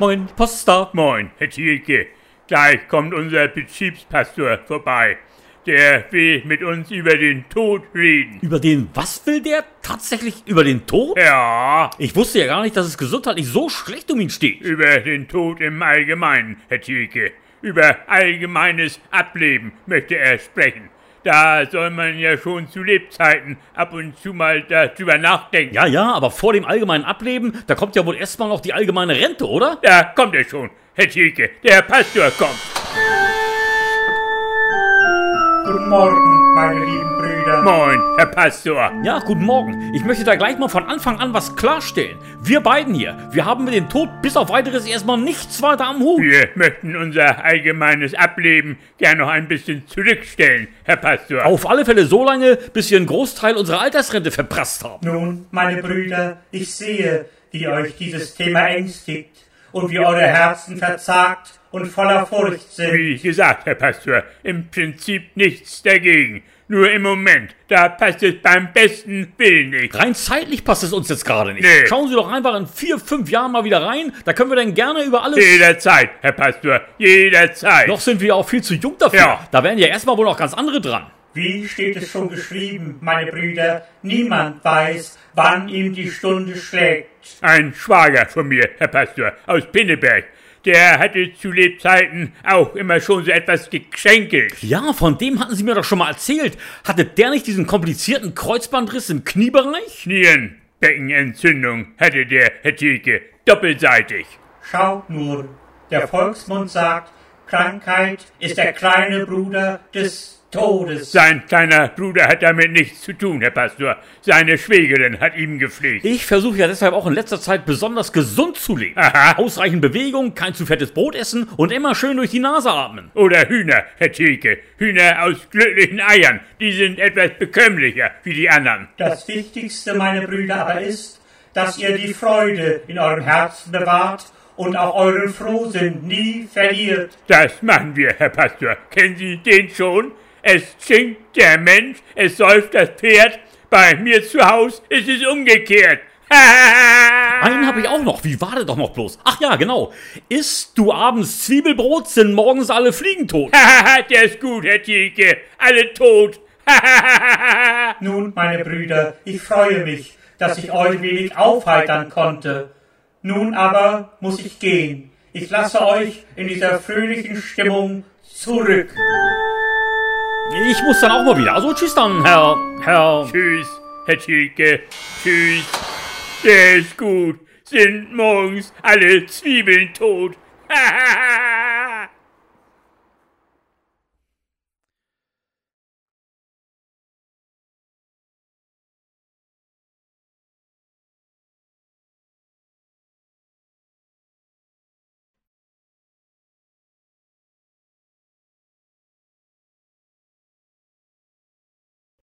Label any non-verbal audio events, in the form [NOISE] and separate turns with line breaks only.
Moin, Post ist da.
Moin, Herr Thielke. Gleich kommt unser Betriebspastor vorbei. Der will mit uns über den Tod reden.
Über den was will der? Tatsächlich über den Tod?
Ja,
Ich wusste ja gar nicht, dass es gesundheitlich so schlecht um ihn steht.
über den Tod im Allgemeinen, Herr Thielke. Über allgemeines Ableben möchte er sprechen. Da soll man ja schon zu Lebzeiten ab und zu mal darüber nachdenken.
Ja, ja, aber vor dem allgemeinen Ableben, da kommt ja wohl erstmal noch die allgemeine Rente, oder?
Da kommt er schon, Herr Thielke. Der Pastor kommt.
Guten Morgen, meine lieben Brüder.
Moin, Herr Pastor.
Ja, guten Morgen. Ich möchte da gleich mal von Anfang an was klarstellen. Wir beiden hier, wir haben mit dem Tod bis auf weiteres erstmal nichts weiter am Hut.
Wir möchten unser allgemeines Ableben gern noch ein bisschen zurückstellen, Herr Pastor.
Auf alle Fälle so lange, bis wir einen Großteil unserer Altersrente verprasst haben.
Nun, meine Brüder, ich sehe, wie euch dieses Thema ängstigt und wie eure Herzen verzagt und voller Furcht sind.
Wie gesagt, Herr Pastor, im Prinzip nichts dagegen. Nur im Moment, da passt es beim besten Willen nicht.
Rein zeitlich passt es uns jetzt gerade nicht.
Nee.
Schauen Sie doch einfach in vier, fünf Jahren mal wieder rein. Da können wir dann gerne über alles.
Jederzeit, Herr Pastor, jederzeit.
Noch sind wir ja auch viel zu jung dafür.
Ja.
Da wären ja erstmal wohl noch ganz andere dran.
Wie steht es schon geschrieben, meine Brüder? Niemand weiß, wann ihm die Stunde schlägt.
Ein Schwager von mir, Herr Pastor, aus Pinneberg. Der hatte zu Lebzeiten auch immer schon so etwas geschenkelt.
Ja, von dem hatten Sie mir doch schon mal erzählt. Hatte der nicht diesen komplizierten Kreuzbandriss im Kniebereich?
Nierenbeckenentzündung hatte der, Herr Thielke, doppelseitig.
Schaut nur, der Volksmund sagt, Krankheit ist der kleine Bruder des Todes.
Sein kleiner Bruder hat damit nichts zu tun, Herr Pastor. Seine Schwägerin hat ihm gepflegt.
Ich versuche ja deshalb auch in letzter Zeit besonders gesund zu leben.
Aha.
Ausreichend Bewegung, kein zu fettes Brot essen und immer schön durch die Nase atmen.
Oder Hühner, Herr Thielke. Hühner aus glücklichen Eiern. Die sind etwas bekömmlicher wie die anderen.
Das Wichtigste, meine Brüder, aber ist, dass ihr die Freude in eurem Herzen bewahrt und auch euren Frohsinn nie verliert.
Das machen wir, Herr Pastor. Kennen Sie den schon? Es singt der Mensch, es säuft das Pferd. Bei mir zu Haus ist es umgekehrt. [LAUGHS]
Einen habe ich auch noch. Wie war der doch noch bloß? Ach ja, genau. Isst du abends Zwiebelbrot, sind morgens alle Fliegen tot. [LAUGHS]
der ist gut, Herr Thielke. Alle tot. [LAUGHS]
Nun, meine Brüder, ich freue mich, dass ich euch wenig aufheitern konnte. Nun aber muss ich gehen. Ich lasse euch in dieser fröhlichen Stimmung zurück.
Ich muss dann auch mal wieder. Also tschüss dann, Herr, Herr.
Tschüss, Herr Thielke. Tschüss. Der ist gut. Sind morgens alle Zwiebeln tot. [LAUGHS]